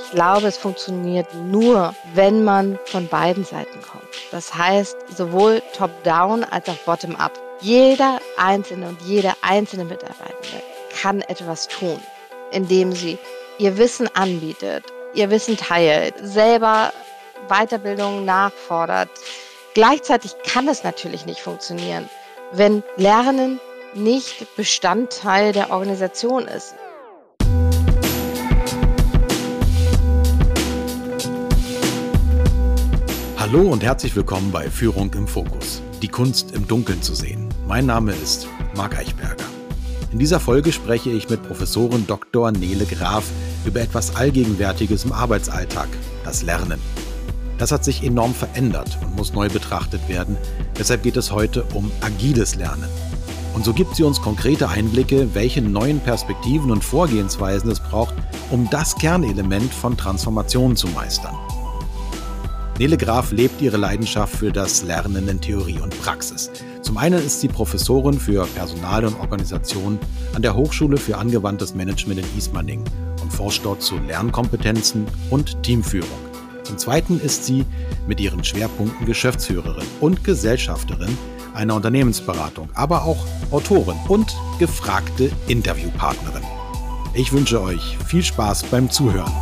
Ich glaube, es funktioniert nur, wenn man von beiden Seiten kommt. Das heißt, sowohl top-down als auch bottom-up. Jeder Einzelne und jede einzelne Mitarbeitende kann etwas tun, indem sie ihr Wissen anbietet, ihr Wissen teilt, selber Weiterbildung nachfordert. Gleichzeitig kann es natürlich nicht funktionieren, wenn Lernen nicht Bestandteil der Organisation ist. Hallo und herzlich willkommen bei Führung im Fokus. Die Kunst im Dunkeln zu sehen. Mein Name ist Marc Eichberger. In dieser Folge spreche ich mit Professorin Dr. Nele Graf über etwas Allgegenwärtiges im Arbeitsalltag, das Lernen. Das hat sich enorm verändert und muss neu betrachtet werden. Deshalb geht es heute um agiles Lernen. Und so gibt sie uns konkrete Einblicke, welche neuen Perspektiven und Vorgehensweisen es braucht, um das Kernelement von Transformation zu meistern. Nele Graf lebt ihre Leidenschaft für das Lernen in Theorie und Praxis. Zum einen ist sie Professorin für Personal und Organisation an der Hochschule für angewandtes Management in Ismaning und forscht dort zu Lernkompetenzen und Teamführung. Zum zweiten ist sie mit ihren Schwerpunkten Geschäftsführerin und Gesellschafterin einer Unternehmensberatung, aber auch Autorin und gefragte Interviewpartnerin. Ich wünsche euch viel Spaß beim Zuhören.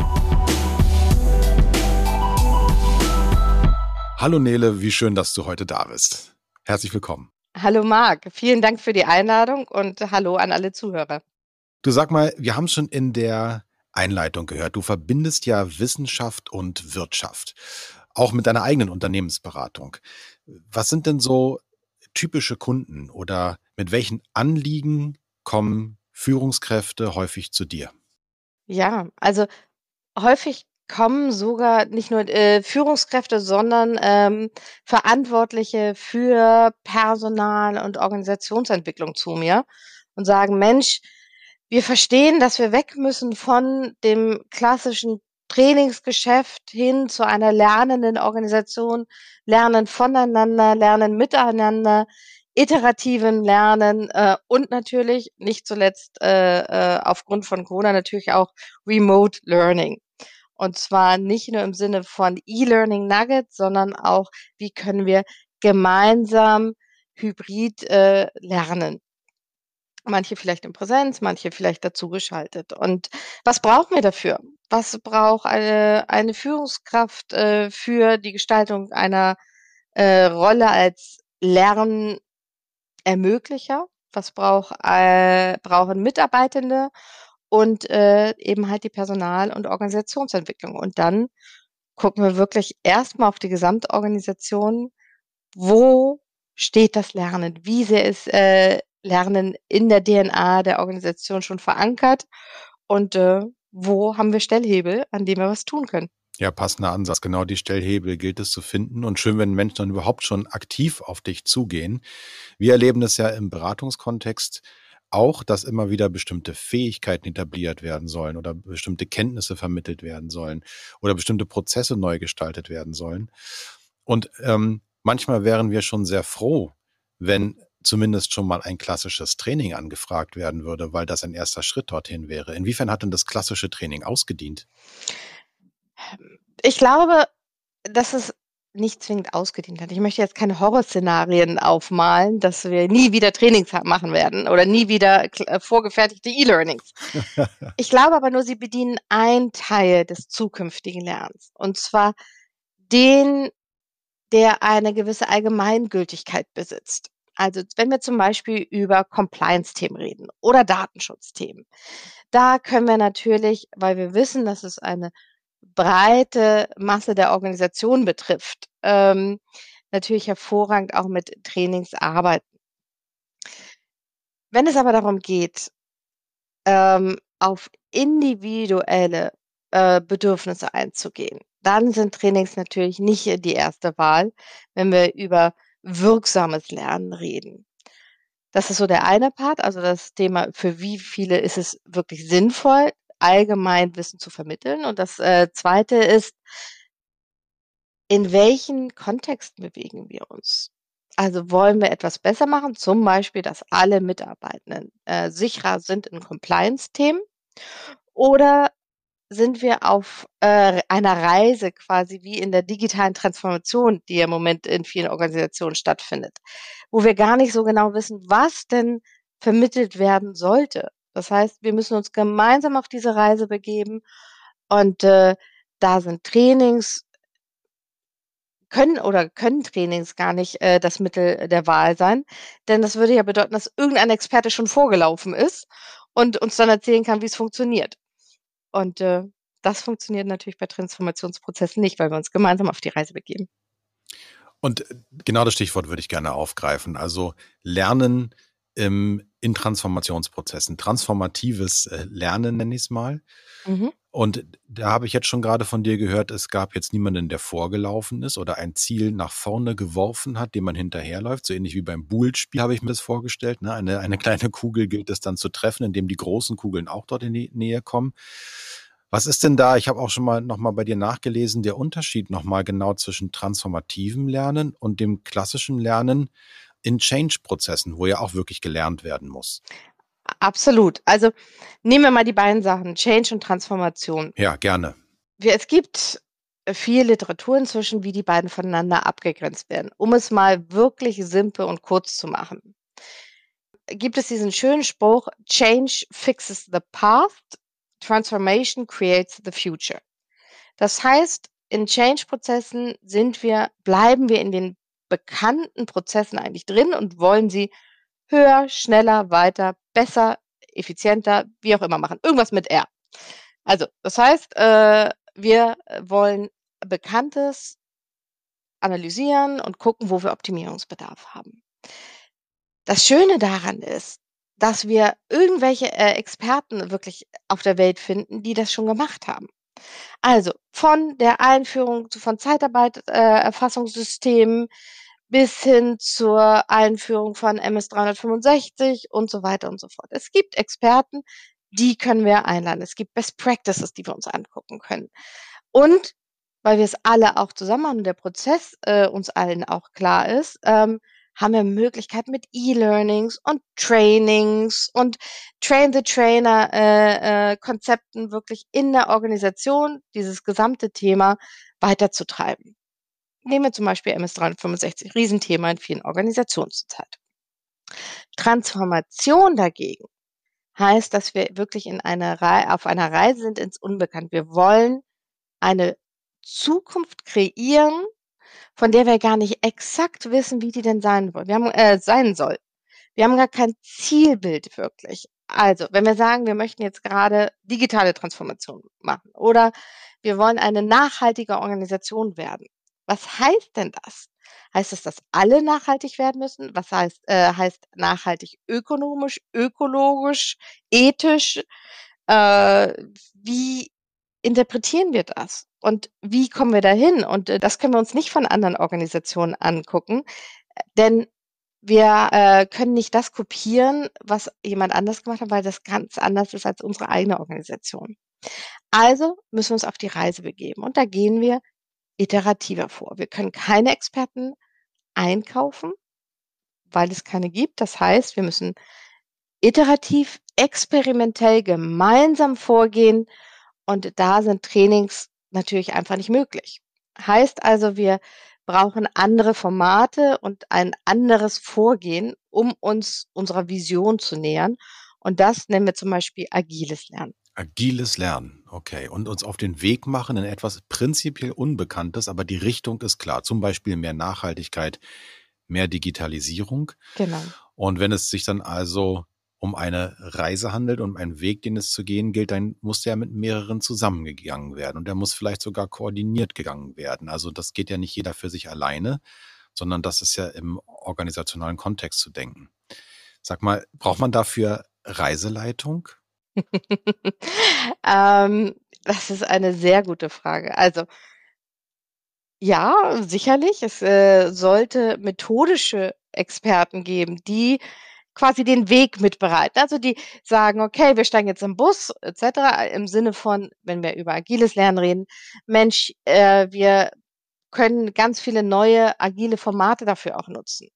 Hallo Nele, wie schön, dass du heute da bist. Herzlich willkommen. Hallo Marc, vielen Dank für die Einladung und hallo an alle Zuhörer. Du sag mal, wir haben schon in der Einleitung gehört, du verbindest ja Wissenschaft und Wirtschaft, auch mit deiner eigenen Unternehmensberatung. Was sind denn so typische Kunden oder mit welchen Anliegen kommen Führungskräfte häufig zu dir? Ja, also häufig kommen sogar nicht nur, äh, Führungskräfte, sondern, ähm, Verantwortliche für Personal und Organisationsentwicklung zu mir und sagen: „Mensch, wir verstehen, dass wir weg müssen von dem klassischen Trainingsgeschäft hin zu einer lernenden Organisation, Lernen voneinander, Lernen miteinander, iterativen Lernen, äh, und natürlich nicht zuletzt, äh, äh, aufgrund von Corona natürlich auch Remote Learning.“ Und zwar nicht nur im Sinne von E-Learning Nuggets, sondern auch, wie können wir gemeinsam hybrid äh, lernen. Manche vielleicht in Präsenz, manche vielleicht dazu geschaltet. Und was brauchen wir dafür? Was braucht eine, eine Führungskraft äh, für die Gestaltung einer äh, Rolle als Lernermöglicher? Was braucht, äh, brauchen Mitarbeitende? Und äh, eben halt die Personal- und Organisationsentwicklung. Und dann gucken wir wirklich erstmal auf die Gesamtorganisation. Wo steht das Lernen? Wie sehr ist äh, Lernen in der DNA der Organisation schon verankert? Und äh, wo haben wir Stellhebel, an denen wir was tun können? Ja, passender Ansatz. Genau die Stellhebel gilt es zu finden. Und schön, wenn Menschen dann überhaupt schon aktiv auf dich zugehen. Wir erleben das ja im Beratungskontext auch, dass immer wieder bestimmte Fähigkeiten etabliert werden sollen oder bestimmte Kenntnisse vermittelt werden sollen oder bestimmte Prozesse neu gestaltet werden sollen. Und ähm, manchmal wären wir schon sehr froh, wenn zumindest schon mal ein klassisches Training angefragt werden würde, weil das ein erster Schritt dorthin wäre. Inwiefern hat denn das klassische Training ausgedient? Ich glaube, dass es nicht zwingend ausgedient hat. Ich möchte jetzt keine Horrorszenarien aufmalen, dass wir nie wieder Trainings machen werden oder nie wieder äh, vorgefertigte E-Learnings. ich glaube aber nur, sie bedienen einen Teil des zukünftigen Lernens. Und zwar den, der eine gewisse Allgemeingültigkeit besitzt. Also wenn wir zum Beispiel über Compliance-Themen reden oder Datenschutzthemen, da können wir natürlich, weil wir wissen, dass es eine breite Masse der Organisation betrifft, ähm, natürlich hervorragend auch mit Trainings arbeiten. Wenn es aber darum geht, ähm, auf individuelle äh, Bedürfnisse einzugehen, dann sind Trainings natürlich nicht die erste Wahl, wenn wir über wirksames Lernen reden. Das ist so der eine Part, also das Thema, für wie viele ist es wirklich sinnvoll, allgemein Wissen zu vermitteln. Und das äh, Zweite ist, in welchen Kontexten bewegen wir uns? Also wollen wir etwas besser machen, zum Beispiel, dass alle Mitarbeitenden äh, sicherer sind in Compliance-Themen? Oder sind wir auf äh, einer Reise quasi wie in der digitalen Transformation, die im Moment in vielen Organisationen stattfindet, wo wir gar nicht so genau wissen, was denn vermittelt werden sollte. Das heißt, wir müssen uns gemeinsam auf diese Reise begeben und äh, da sind Trainings können oder können Trainings gar nicht äh, das Mittel der Wahl sein, denn das würde ja bedeuten, dass irgendein Experte schon vorgelaufen ist und uns dann erzählen kann, wie es funktioniert. Und äh, das funktioniert natürlich bei Transformationsprozessen nicht, weil wir uns gemeinsam auf die Reise begeben. Und äh, genau das Stichwort würde ich gerne aufgreifen. Also Lernen im, in Transformationsprozessen. Transformatives äh, Lernen nenne ich es mal. Mhm. Und da habe ich jetzt schon gerade von dir gehört, es gab jetzt niemanden, der vorgelaufen ist oder ein Ziel nach vorne geworfen hat, dem man hinterherläuft. So ähnlich wie beim Bullspiel habe ich mir das vorgestellt. Ne? Eine, eine kleine Kugel gilt es dann zu treffen, indem die großen Kugeln auch dort in die Nähe kommen. Was ist denn da, ich habe auch schon mal nochmal bei dir nachgelesen, der Unterschied nochmal genau zwischen transformativem Lernen und dem klassischen Lernen in Change-Prozessen, wo ja auch wirklich gelernt werden muss? Absolut. Also nehmen wir mal die beiden Sachen, Change und Transformation. Ja, gerne. Es gibt viel Literatur inzwischen, wie die beiden voneinander abgegrenzt werden. Um es mal wirklich simpel und kurz zu machen, gibt es diesen schönen Spruch, Change fixes the past, Transformation creates the future. Das heißt, in Change-Prozessen sind wir, bleiben wir in den bekannten Prozessen eigentlich drin und wollen sie höher, schneller, weiter, besser, effizienter, wie auch immer machen. Irgendwas mit R. Also, das heißt, äh, wir wollen Bekanntes analysieren und gucken, wo wir Optimierungsbedarf haben. Das Schöne daran ist, dass wir irgendwelche äh, Experten wirklich auf der Welt finden, die das schon gemacht haben. Also von der Einführung von Zeitarbeiterfassungssystemen äh, bis hin zur Einführung von MS 365 und so weiter und so fort. Es gibt Experten, die können wir einladen. Es gibt Best Practices, die wir uns angucken können. Und weil wir es alle auch zusammen haben, der Prozess äh, uns allen auch klar ist, ähm, haben wir Möglichkeiten mit E-Learnings und Trainings und Train the Trainer äh, äh, Konzepten wirklich in der Organisation dieses gesamte Thema weiterzutreiben. Nehmen wir zum Beispiel MS365, Riesenthema in vielen Organisationen zurzeit. Transformation dagegen heißt, dass wir wirklich in einer Re auf einer Reise sind ins Unbekannt. Wir wollen eine Zukunft kreieren, von der wir gar nicht exakt wissen, wie die denn sein. Wir haben, äh, sein soll. Wir haben gar kein Zielbild wirklich. Also, wenn wir sagen, wir möchten jetzt gerade digitale Transformation machen oder wir wollen eine nachhaltige Organisation werden, was heißt denn das? Heißt es, dass alle nachhaltig werden müssen? Was heißt, äh, heißt nachhaltig ökonomisch, ökologisch, ethisch? Äh, wie interpretieren wir das? Und wie kommen wir dahin? Und äh, das können wir uns nicht von anderen Organisationen angucken, denn wir äh, können nicht das kopieren, was jemand anders gemacht hat, weil das ganz anders ist als unsere eigene Organisation. Also müssen wir uns auf die Reise begeben. Und da gehen wir iterativer vor. Wir können keine Experten einkaufen, weil es keine gibt. Das heißt, wir müssen iterativ, experimentell gemeinsam vorgehen und da sind Trainings natürlich einfach nicht möglich. Heißt also, wir brauchen andere Formate und ein anderes Vorgehen, um uns unserer Vision zu nähern. Und das nennen wir zum Beispiel agiles Lernen. Agiles Lernen, okay. Und uns auf den Weg machen in etwas prinzipiell Unbekanntes, aber die Richtung ist klar. Zum Beispiel mehr Nachhaltigkeit, mehr Digitalisierung. Genau. Und wenn es sich dann also um eine Reise handelt, um einen Weg, den es zu gehen gilt, dann muss der mit mehreren zusammengegangen werden. Und der muss vielleicht sogar koordiniert gegangen werden. Also das geht ja nicht jeder für sich alleine, sondern das ist ja im organisationalen Kontext zu denken. Sag mal, braucht man dafür Reiseleitung? ähm, das ist eine sehr gute Frage. Also ja, sicherlich. Es äh, sollte methodische Experten geben, die quasi den Weg mitbereiten. Also die sagen, okay, wir steigen jetzt im Bus etc. Im Sinne von, wenn wir über agiles Lernen reden, Mensch, äh, wir können ganz viele neue agile Formate dafür auch nutzen.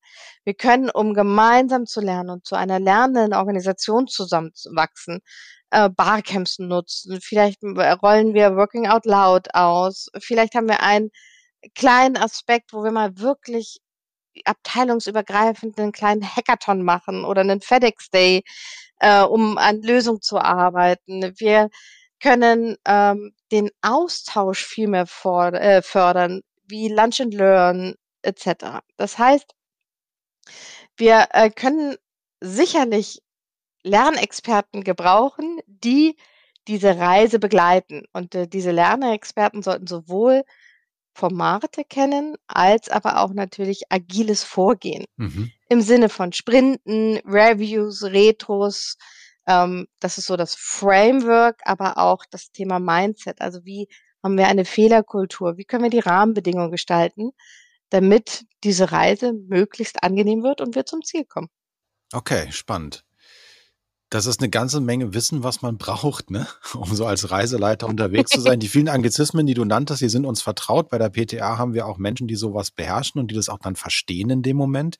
Wir können, um gemeinsam zu lernen und zu einer lernenden Organisation zusammenzuwachsen, äh, Barcamps nutzen. Vielleicht rollen wir Working Out Loud aus. Vielleicht haben wir einen kleinen Aspekt, wo wir mal wirklich abteilungsübergreifend einen kleinen Hackathon machen oder einen FedEx Day, äh, um an Lösungen zu arbeiten. Wir können ähm, den Austausch viel mehr for äh, fördern, wie Lunch and Learn etc. Das heißt, wir äh, können sicherlich Lernexperten gebrauchen, die diese Reise begleiten. Und äh, diese Lernexperten sollten sowohl Formate kennen, als aber auch natürlich agiles Vorgehen Mhm. im Sinne von Sprinten, Reviews, Retros. Ähm, das ist so das Framework, aber auch das Thema Mindset. Also wie haben wir eine Fehlerkultur? Wie können wir die Rahmenbedingungen gestalten, damit diese Reise möglichst angenehm wird und wir zum Ziel kommen? Okay, spannend. Das ist eine ganze Menge Wissen, was man braucht, ne? um so als Reiseleiter unterwegs zu sein. Die vielen Anglizismen, die du nanntest, die sind uns vertraut. Bei der PTA haben wir auch Menschen, die sowas beherrschen und die das auch dann verstehen in dem Moment.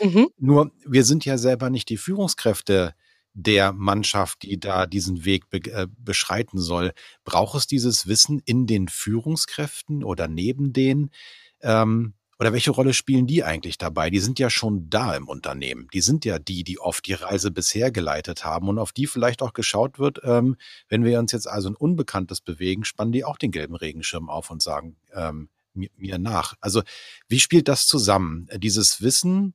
Mhm. Nur, wir sind ja selber nicht die Führungskräfte der Mannschaft, die da diesen Weg be äh, beschreiten soll. Braucht es dieses Wissen in den Führungskräften oder neben denen? Ähm, oder welche Rolle spielen die eigentlich dabei? Die sind ja schon da im Unternehmen. Die sind ja die, die oft die Reise bisher geleitet haben und auf die vielleicht auch geschaut wird, ähm, wenn wir uns jetzt also ein Unbekanntes bewegen, spannen die auch den gelben Regenschirm auf und sagen ähm, mir, mir nach. Also wie spielt das zusammen? Dieses Wissen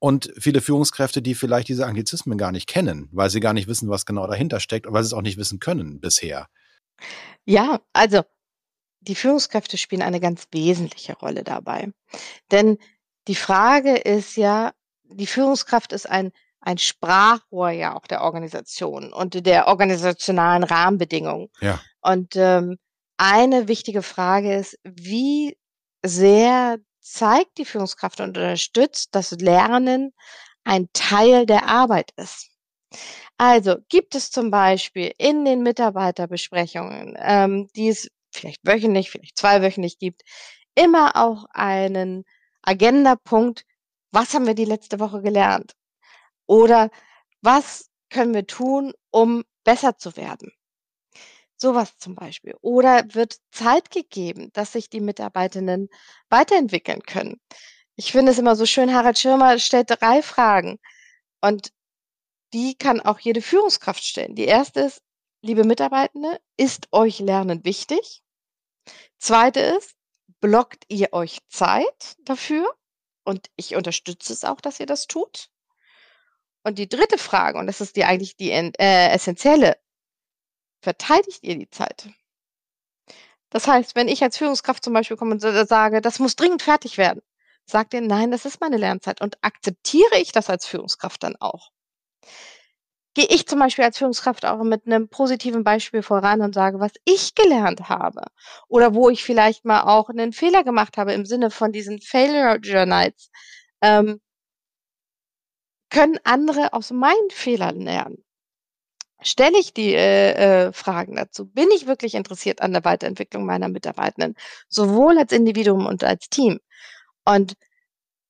und viele Führungskräfte, die vielleicht diese Anglizismen gar nicht kennen, weil sie gar nicht wissen, was genau dahinter steckt und weil sie es auch nicht wissen können bisher. Ja, also die Führungskräfte spielen eine ganz wesentliche Rolle dabei. Denn die Frage ist ja, die Führungskraft ist ein, ein Sprachrohr ja auch der Organisation und der organisationalen Rahmenbedingungen. Ja. Und ähm, eine wichtige Frage ist, wie sehr zeigt die Führungskraft und unterstützt, dass Lernen ein Teil der Arbeit ist. Also gibt es zum Beispiel in den Mitarbeiterbesprechungen, ähm, die es vielleicht wöchentlich, vielleicht zweiwöchentlich gibt, immer auch einen Agendapunkt, was haben wir die letzte Woche gelernt? Oder was können wir tun, um besser zu werden? Sowas zum Beispiel. Oder wird Zeit gegeben, dass sich die Mitarbeitenden weiterentwickeln können? Ich finde es immer so schön, Harald Schirmer stellt drei Fragen und die kann auch jede Führungskraft stellen. Die erste ist, liebe Mitarbeitende, ist euch Lernen wichtig? Zweite ist, blockt ihr euch Zeit dafür? Und ich unterstütze es auch, dass ihr das tut. Und die dritte Frage, und das ist die eigentlich die äh, essentielle, verteidigt ihr die Zeit? Das heißt, wenn ich als Führungskraft zum Beispiel komme und sage, das muss dringend fertig werden, sagt ihr, nein, das ist meine Lernzeit. Und akzeptiere ich das als Führungskraft dann auch? Gehe ich zum Beispiel als Führungskraft auch mit einem positiven Beispiel voran und sage, was ich gelernt habe oder wo ich vielleicht mal auch einen Fehler gemacht habe im Sinne von diesen Failure Journals, ähm, können andere aus meinen Fehlern lernen. Stelle ich die äh, äh, Fragen dazu? Bin ich wirklich interessiert an der Weiterentwicklung meiner Mitarbeitenden, sowohl als Individuum und als Team? Und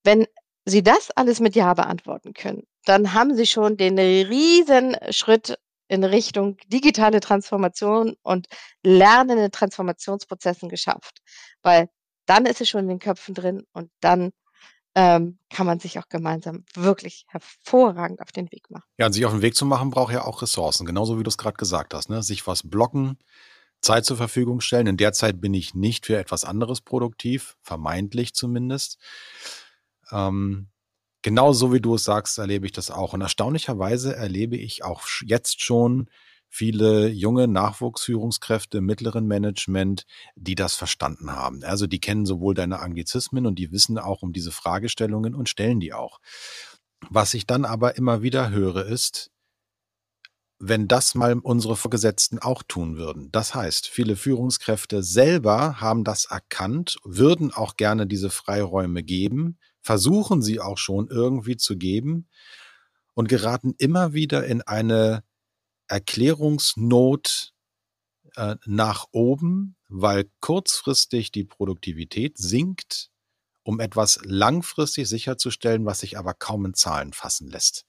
wenn Sie das alles mit Ja beantworten können, dann haben Sie schon den riesen Schritt in Richtung digitale Transformation und lernende Transformationsprozessen geschafft. Weil dann ist es schon in den Köpfen drin und dann ähm, kann man sich auch gemeinsam wirklich hervorragend auf den Weg machen. Ja, und sich auf den Weg zu machen, braucht ja auch Ressourcen, genauso wie du es gerade gesagt hast. Ne? Sich was blocken, Zeit zur Verfügung stellen. In der Zeit bin ich nicht für etwas anderes produktiv, vermeintlich zumindest. Ähm, genau so wie du es sagst, erlebe ich das auch. Und erstaunlicherweise erlebe ich auch jetzt schon viele junge Nachwuchsführungskräfte im mittleren Management, die das verstanden haben. Also die kennen sowohl deine Anglizismen und die wissen auch um diese Fragestellungen und stellen die auch. Was ich dann aber immer wieder höre, ist, wenn das mal unsere Vorgesetzten auch tun würden. Das heißt, viele Führungskräfte selber haben das erkannt, würden auch gerne diese Freiräume geben, versuchen sie auch schon irgendwie zu geben und geraten immer wieder in eine Erklärungsnot äh, nach oben, weil kurzfristig die Produktivität sinkt, um etwas langfristig sicherzustellen, was sich aber kaum in Zahlen fassen lässt.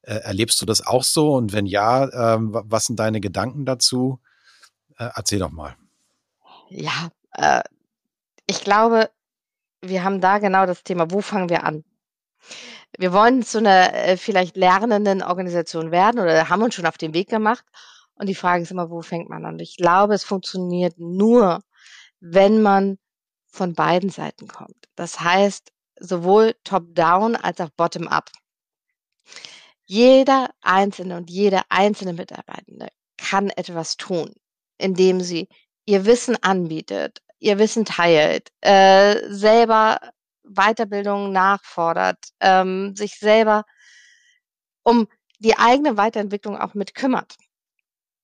Äh, erlebst du das auch so? Und wenn ja, ähm, was sind deine Gedanken dazu? Äh, erzähl doch mal. Ja, äh, ich glaube, wir haben da genau das Thema, wo fangen wir an? Wir wollen zu einer äh, vielleicht lernenden Organisation werden oder haben uns schon auf den Weg gemacht. Und die Frage ist immer, wo fängt man an? Ich glaube, es funktioniert nur, wenn man von beiden Seiten kommt. Das heißt, sowohl top-down als auch bottom-up. Jeder Einzelne und jede einzelne Mitarbeitende kann etwas tun, indem sie ihr Wissen anbietet, ihr Wissen teilt, äh, selber Weiterbildung nachfordert, ähm, sich selber um die eigene Weiterentwicklung auch mit kümmert.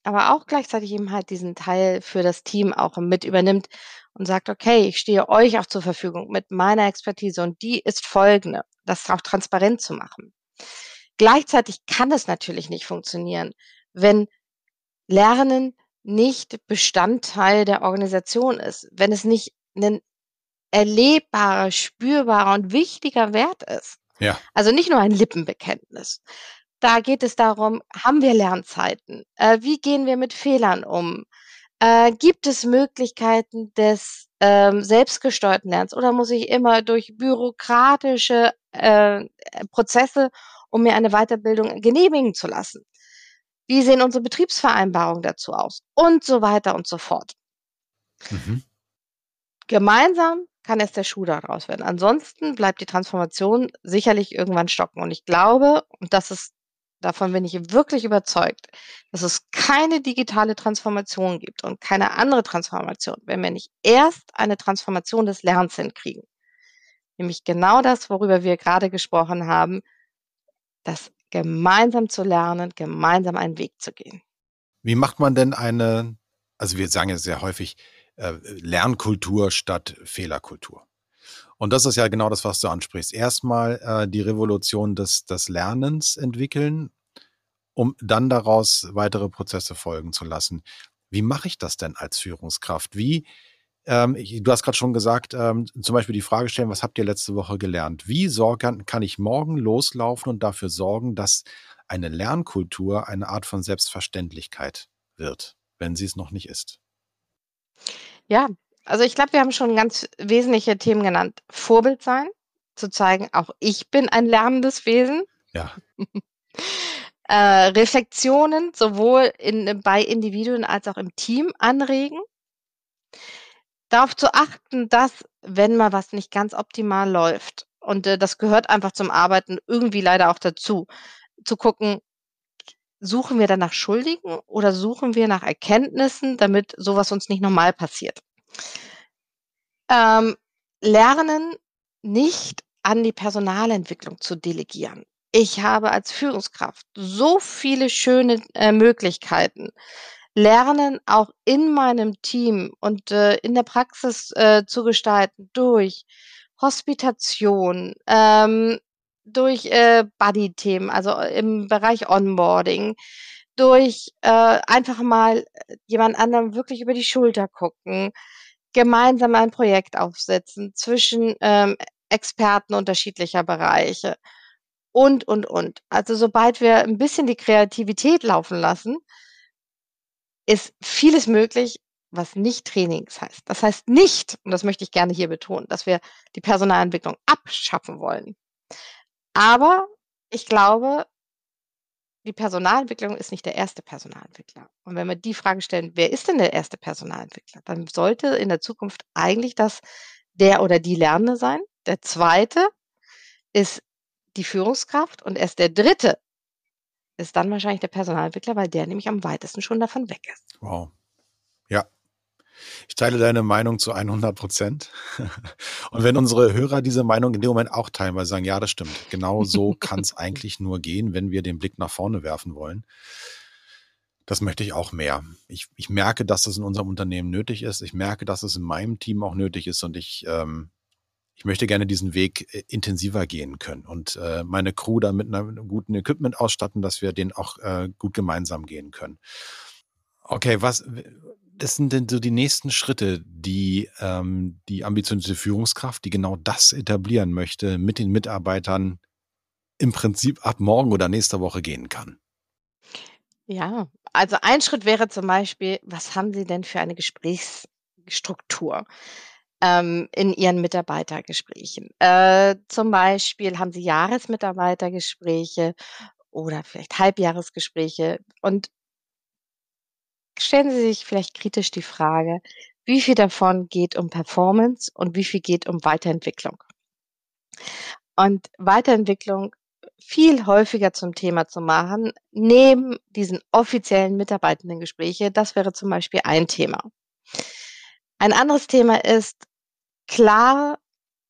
Aber auch gleichzeitig eben halt diesen Teil für das Team auch mit übernimmt und sagt, okay, ich stehe euch auch zur Verfügung mit meiner Expertise und die ist folgende, das auch transparent zu machen. Gleichzeitig kann es natürlich nicht funktionieren, wenn Lernen nicht Bestandteil der Organisation ist, wenn es nicht ein erlebbarer, spürbarer und wichtiger Wert ist. Ja. Also nicht nur ein Lippenbekenntnis. Da geht es darum, haben wir Lernzeiten? Äh, wie gehen wir mit Fehlern um? Äh, gibt es Möglichkeiten des ähm, selbstgesteuerten Lernens oder muss ich immer durch bürokratische äh, Prozesse, um mir eine Weiterbildung genehmigen zu lassen? Wie sehen unsere Betriebsvereinbarungen dazu aus? Und so weiter und so fort. Mhm. Gemeinsam kann erst der Schuh daraus werden. Ansonsten bleibt die Transformation sicherlich irgendwann stocken. Und ich glaube, und das ist, davon bin ich wirklich überzeugt, dass es keine digitale Transformation gibt und keine andere Transformation, wenn wir nicht erst eine Transformation des Lernens hinkriegen. Nämlich genau das, worüber wir gerade gesprochen haben, das gemeinsam zu lernen, gemeinsam einen Weg zu gehen. Wie macht man denn eine, also wir sagen ja sehr häufig, äh, Lernkultur statt Fehlerkultur. Und das ist ja genau das, was du ansprichst. Erstmal äh, die Revolution des, des Lernens entwickeln, um dann daraus weitere Prozesse folgen zu lassen. Wie mache ich das denn als Führungskraft? Wie, ähm, du hast gerade schon gesagt, ähm, zum Beispiel die Frage stellen, was habt ihr letzte Woche gelernt? Wie sorgen, kann ich morgen loslaufen und dafür sorgen, dass eine Lernkultur eine Art von Selbstverständlichkeit wird, wenn sie es noch nicht ist? Ja, also ich glaube, wir haben schon ganz wesentliche Themen genannt. Vorbild sein, zu zeigen, auch ich bin ein lernendes Wesen. Ja. äh, Reflexionen sowohl in, bei Individuen als auch im Team anregen. Darauf zu achten, dass, wenn mal was nicht ganz optimal läuft, und äh, das gehört einfach zum Arbeiten irgendwie leider auch dazu, zu gucken, suchen wir danach Schuldigen oder suchen wir nach Erkenntnissen, damit sowas uns nicht normal passiert? Ähm, lernen nicht an die Personalentwicklung zu delegieren. Ich habe als Führungskraft so viele schöne äh, Möglichkeiten, Lernen auch in meinem Team und äh, in der Praxis äh, zu gestalten durch Hospitation, ähm, durch äh, Buddy-Themen, also äh, im Bereich Onboarding, durch äh, einfach mal äh, jemand anderem wirklich über die Schulter gucken, gemeinsam ein Projekt aufsetzen zwischen ähm, Experten unterschiedlicher Bereiche und, und, und. Also sobald wir ein bisschen die Kreativität laufen lassen, ist vieles möglich, was nicht Trainings heißt. Das heißt nicht, und das möchte ich gerne hier betonen, dass wir die Personalentwicklung abschaffen wollen. Aber ich glaube, die Personalentwicklung ist nicht der erste Personalentwickler. Und wenn wir die Frage stellen, wer ist denn der erste Personalentwickler, dann sollte in der Zukunft eigentlich das der oder die Lernende sein. Der zweite ist die Führungskraft und erst der dritte ist dann wahrscheinlich der Personalentwickler, weil der nämlich am weitesten schon davon weg ist. Wow. Ja, ich teile deine Meinung zu 100 Prozent. Und wenn unsere Hörer diese Meinung in dem Moment auch teilen, weil sie sagen, ja, das stimmt, genau so kann es eigentlich nur gehen, wenn wir den Blick nach vorne werfen wollen. Das möchte ich auch mehr. Ich, ich merke, dass das in unserem Unternehmen nötig ist. Ich merke, dass es in meinem Team auch nötig ist und ich, ähm, ich möchte gerne diesen Weg äh, intensiver gehen können und äh, meine Crew da mit einem guten Equipment ausstatten, dass wir den auch äh, gut gemeinsam gehen können. Okay, was, das sind denn so die nächsten Schritte, die ähm, die ambitionierte Führungskraft, die genau das etablieren möchte, mit den Mitarbeitern im Prinzip ab morgen oder nächster Woche gehen kann? Ja, also ein Schritt wäre zum Beispiel, was haben Sie denn für eine Gesprächsstruktur ähm, in Ihren Mitarbeitergesprächen? Äh, zum Beispiel haben Sie Jahresmitarbeitergespräche oder vielleicht Halbjahresgespräche und stellen Sie sich vielleicht kritisch die Frage, wie viel davon geht um Performance und wie viel geht um Weiterentwicklung? Und Weiterentwicklung viel häufiger zum Thema zu machen, neben diesen offiziellen Mitarbeitendengespräche, das wäre zum Beispiel ein Thema. Ein anderes Thema ist, klar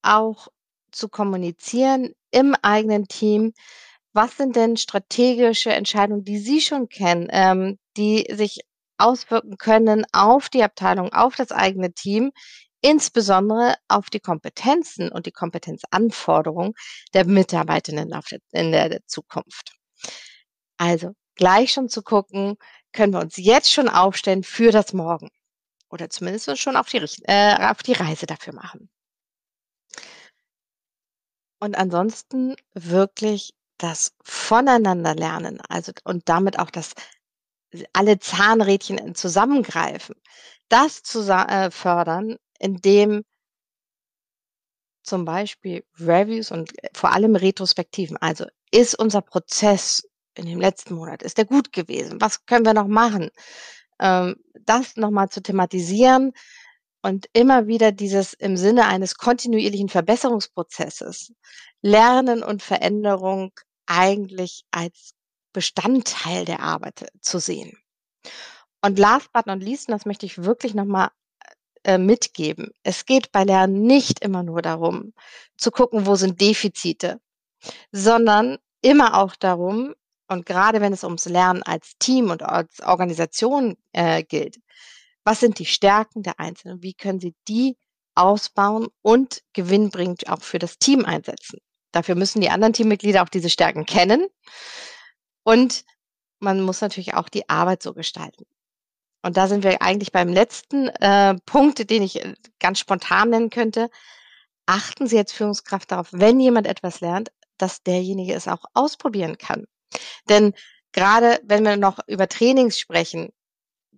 auch zu kommunizieren im eigenen Team, was sind denn strategische Entscheidungen, die Sie schon kennen, ähm, die sich auswirken können auf die Abteilung, auf das eigene Team, insbesondere auf die Kompetenzen und die Kompetenzanforderungen der Mitarbeitenden in der Zukunft. Also gleich schon zu gucken, können wir uns jetzt schon aufstellen für das Morgen oder zumindest schon auf die, äh, auf die Reise dafür machen. Und ansonsten wirklich das Voneinander lernen, also und damit auch das alle Zahnrädchen zusammengreifen, das zu äh, fördern, indem zum Beispiel Reviews und äh, vor allem Retrospektiven, also ist unser Prozess in dem letzten Monat, ist der gut gewesen? Was können wir noch machen? Ähm, das nochmal zu thematisieren und immer wieder dieses im Sinne eines kontinuierlichen Verbesserungsprozesses Lernen und Veränderung eigentlich als Bestandteil der Arbeit zu sehen. Und last but not least, und das möchte ich wirklich nochmal äh, mitgeben, es geht bei Lernen nicht immer nur darum, zu gucken, wo sind Defizite, sondern immer auch darum, und gerade wenn es ums Lernen als Team und als Organisation äh, gilt, was sind die Stärken der Einzelnen? Wie können sie die ausbauen und gewinnbringend auch für das Team einsetzen? Dafür müssen die anderen Teammitglieder auch diese Stärken kennen. Und man muss natürlich auch die Arbeit so gestalten. Und da sind wir eigentlich beim letzten äh, Punkt, den ich äh, ganz spontan nennen könnte. Achten Sie als Führungskraft darauf, wenn jemand etwas lernt, dass derjenige es auch ausprobieren kann. Denn gerade wenn wir noch über Trainings sprechen,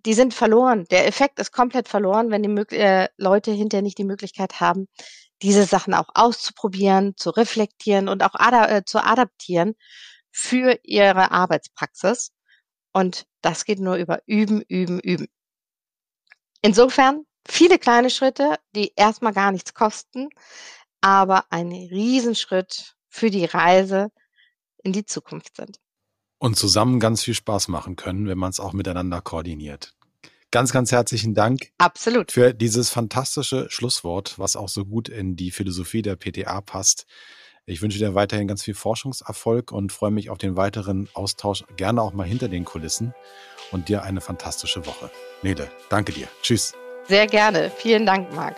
die sind verloren. Der Effekt ist komplett verloren, wenn die äh, Leute hinterher nicht die Möglichkeit haben, diese Sachen auch auszuprobieren, zu reflektieren und auch ada äh, zu adaptieren für ihre Arbeitspraxis. Und das geht nur über Üben, Üben, Üben. Insofern viele kleine Schritte, die erstmal gar nichts kosten, aber ein Riesenschritt für die Reise in die Zukunft sind. Und zusammen ganz viel Spaß machen können, wenn man es auch miteinander koordiniert. Ganz, ganz herzlichen Dank. Absolut. Für dieses fantastische Schlusswort, was auch so gut in die Philosophie der PTA passt. Ich wünsche dir weiterhin ganz viel Forschungserfolg und freue mich auf den weiteren Austausch, gerne auch mal hinter den Kulissen und dir eine fantastische Woche. Nele, danke dir. Tschüss. Sehr gerne. Vielen Dank, Marc.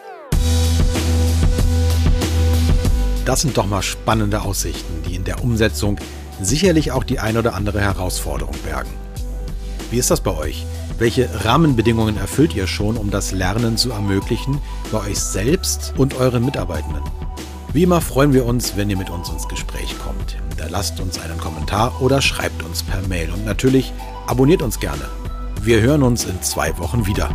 Das sind doch mal spannende Aussichten, die in der Umsetzung sicherlich auch die ein oder andere Herausforderung bergen. Wie ist das bei euch? Welche Rahmenbedingungen erfüllt ihr schon, um das Lernen zu ermöglichen bei euch selbst und euren Mitarbeitenden? Wie immer freuen wir uns, wenn ihr mit uns ins Gespräch kommt. Hinterlasst uns einen Kommentar oder schreibt uns per Mail und natürlich abonniert uns gerne. Wir hören uns in zwei Wochen wieder.